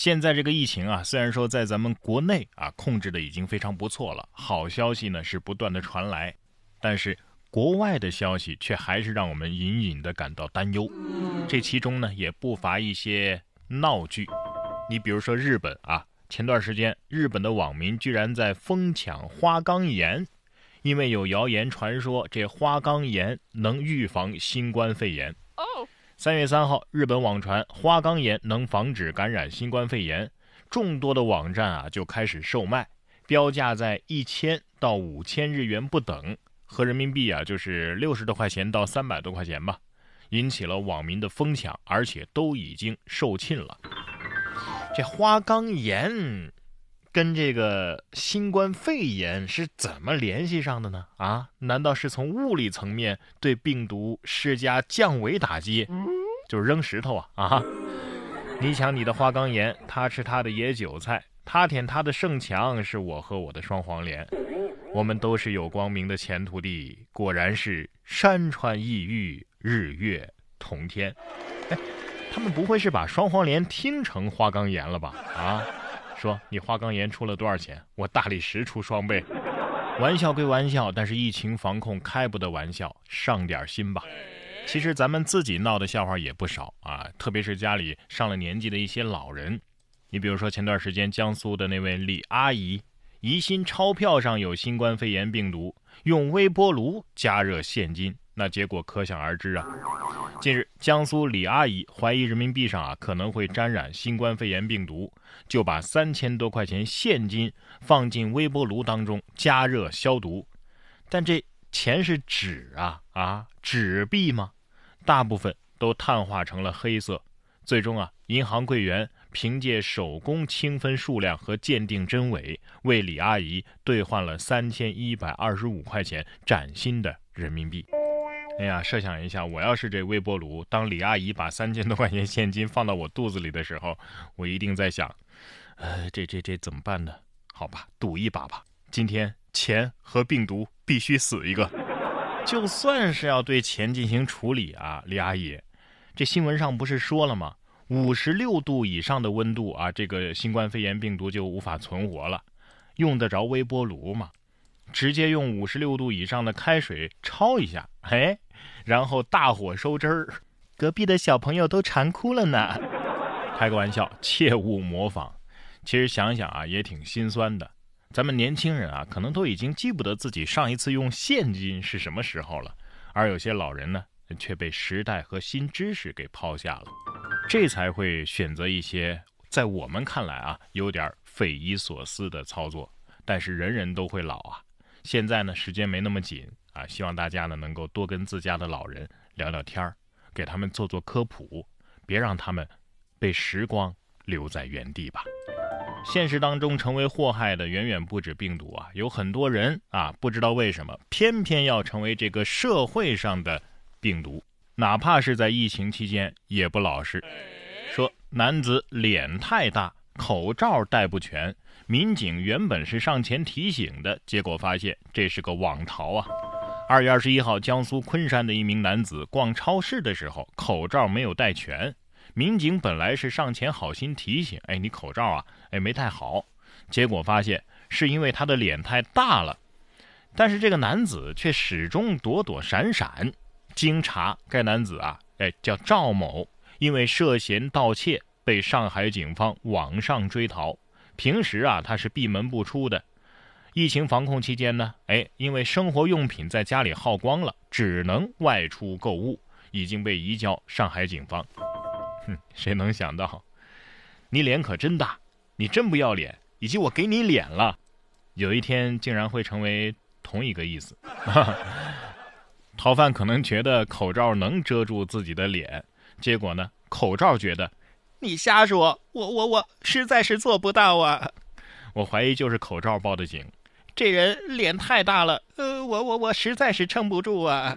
现在这个疫情啊，虽然说在咱们国内啊控制的已经非常不错了，好消息呢是不断的传来，但是国外的消息却还是让我们隐隐的感到担忧。这其中呢也不乏一些闹剧，你比如说日本啊，前段时间日本的网民居然在疯抢花岗岩，因为有谣言传说这花岗岩能预防新冠肺炎。三月三号，日本网传花岗岩能防止感染新冠肺炎，众多的网站啊就开始售卖，标价在一千到五千日元不等，合人民币啊就是六十多块钱到三百多块钱吧，引起了网民的疯抢，而且都已经售罄了。这花岗岩跟这个新冠肺炎是怎么联系上的呢？啊，难道是从物理层面对病毒施加降维打击？就是扔石头啊啊！你抢你的花岗岩，他吃他的野韭菜，他舔他的圣墙，是我和我的双黄连。我们都是有光明的前途的，果然是山川异域，日月同天。哎，他们不会是把双黄连听成花岗岩了吧？啊，说你花岗岩出了多少钱？我大理石出双倍。玩笑归玩笑，但是疫情防控开不得玩笑，上点心吧。其实咱们自己闹的笑话也不少啊，特别是家里上了年纪的一些老人。你比如说前段时间江苏的那位李阿姨，疑心钞票上有新冠肺炎病毒，用微波炉加热现金，那结果可想而知啊。近日，江苏李阿姨怀疑人民币上啊可能会沾染新冠肺炎病毒，就把三千多块钱现金放进微波炉当中加热消毒，但这。钱是纸啊啊，纸币吗？大部分都碳化成了黑色。最终啊，银行柜员凭借手工清分数量和鉴定真伪，为李阿姨兑换了三千一百二十五块钱崭新的人民币。哎呀，设想一下，我要是这微波炉，当李阿姨把三千多块钱现金放到我肚子里的时候，我一定在想，呃，这这这怎么办呢？好吧，赌一把吧。今天钱和病毒必须死一个，就算是要对钱进行处理啊，李阿姨，这新闻上不是说了吗？五十六度以上的温度啊，这个新冠肺炎病毒就无法存活了，用得着微波炉吗？直接用五十六度以上的开水焯一下，哎，然后大火收汁儿，隔壁的小朋友都馋哭了呢。开个玩笑，切勿模仿。其实想想啊，也挺心酸的。咱们年轻人啊，可能都已经记不得自己上一次用现金是什么时候了，而有些老人呢，却被时代和新知识给抛下了，这才会选择一些在我们看来啊有点匪夷所思的操作。但是人人都会老啊，现在呢时间没那么紧啊，希望大家呢能够多跟自家的老人聊聊天儿，给他们做做科普，别让他们被时光留在原地吧。现实当中，成为祸害的远远不止病毒啊，有很多人啊，不知道为什么，偏偏要成为这个社会上的病毒，哪怕是在疫情期间也不老实。说男子脸太大，口罩戴不全，民警原本是上前提醒的，结果发现这是个网逃啊。二月二十一号，江苏昆山的一名男子逛超市的时候，口罩没有戴全。民警本来是上前好心提醒，哎，你口罩啊，哎，没戴好。结果发现是因为他的脸太大了，但是这个男子却始终躲躲闪闪。经查，该男子啊，哎，叫赵某，因为涉嫌盗窃被上海警方网上追逃。平时啊，他是闭门不出的。疫情防控期间呢，哎，因为生活用品在家里耗光了，只能外出购物，已经被移交上海警方。哼，谁能想到，你脸可真大，你真不要脸，以及我给你脸了，有一天竟然会成为同一个意思。逃犯可能觉得口罩能遮住自己的脸，结果呢，口罩觉得你瞎说，我我我实在是做不到啊！我怀疑就是口罩报的警，这人脸太大了，呃，我我我实在是撑不住啊！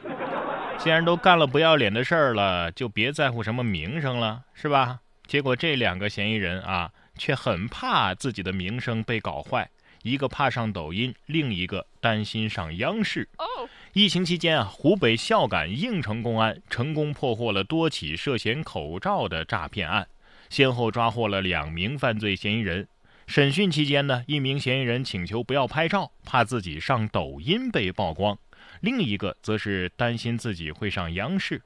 既然都干了不要脸的事儿了，就别在乎什么名声了，是吧？结果这两个嫌疑人啊，却很怕自己的名声被搞坏，一个怕上抖音，另一个担心上央视。疫情期间啊，湖北孝感应城公安成功破获了多起涉嫌口罩的诈骗案，先后抓获了两名犯罪嫌疑人。审讯期间呢，一名嫌疑人请求不要拍照，怕自己上抖音被曝光；另一个则是担心自己会上央视。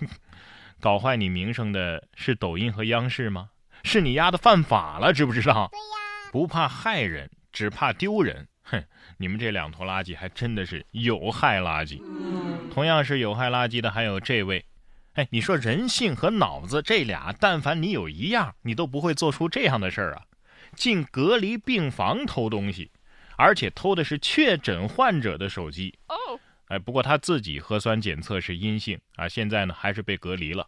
搞坏你名声的是抖音和央视吗？是你丫的犯法了，知不知道？对呀，不怕害人，只怕丢人。哼，你们这两坨垃圾还真的是有害垃圾。同样是有害垃圾的还有这位。哎，你说人性和脑子这俩，但凡你有一样，你都不会做出这样的事儿啊！进隔离病房偷东西，而且偷的是确诊患者的手机。哦，哎，不过他自己核酸检测是阴性啊，现在呢还是被隔离了。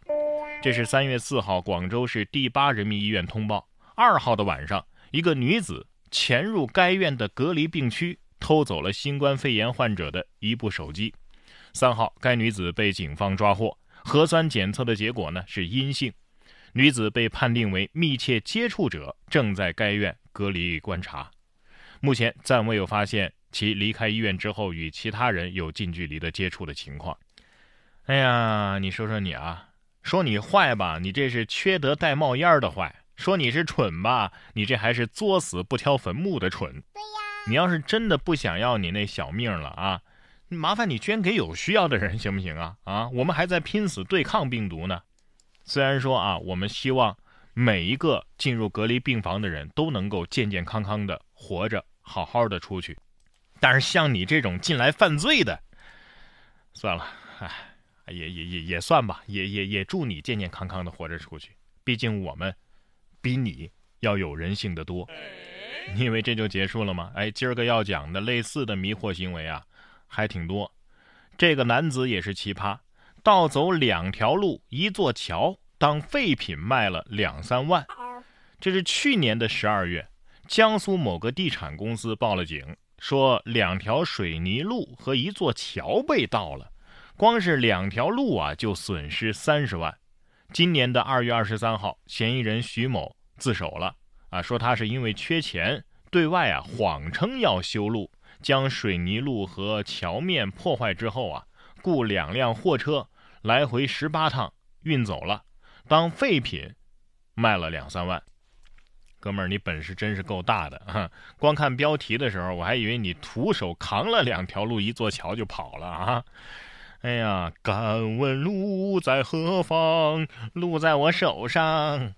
这是三月四号广州市第八人民医院通报，二号的晚上，一个女子潜入该院的隔离病区，偷走了新冠肺炎患者的一部手机。三号，该女子被警方抓获，核酸检测的结果呢是阴性。女子被判定为密切接触者，正在该院隔离观察。目前暂未有发现其离开医院之后与其他人有近距离的接触的情况。哎呀，你说说你啊，说你坏吧，你这是缺德带冒烟的坏；说你是蠢吧，你这还是作死不挑坟墓的蠢。对呀，你要是真的不想要你那小命了啊，麻烦你捐给有需要的人行不行啊？啊，我们还在拼死对抗病毒呢。虽然说啊，我们希望每一个进入隔离病房的人都能够健健康康的活着，好好的出去，但是像你这种进来犯罪的，算了，哎，也也也也算吧，也也也祝你健健康康的活着出去。毕竟我们比你要有人性的多。你以为这就结束了吗？哎，今儿个要讲的类似的迷惑行为啊，还挺多。这个男子也是奇葩。盗走两条路、一座桥当废品卖了两三万，这是去年的十二月，江苏某个地产公司报了警，说两条水泥路和一座桥被盗了，光是两条路啊就损失三十万。今年的二月二十三号，嫌疑人徐某自首了，啊，说他是因为缺钱，对外啊谎称要修路，将水泥路和桥面破坏之后啊，雇两辆货车。来回十八趟运走了，当废品卖了两三万。哥们儿，你本事真是够大的啊！光看标题的时候，我还以为你徒手扛了两条路、一座桥就跑了啊！哎呀，敢问路在何方？路在我手上。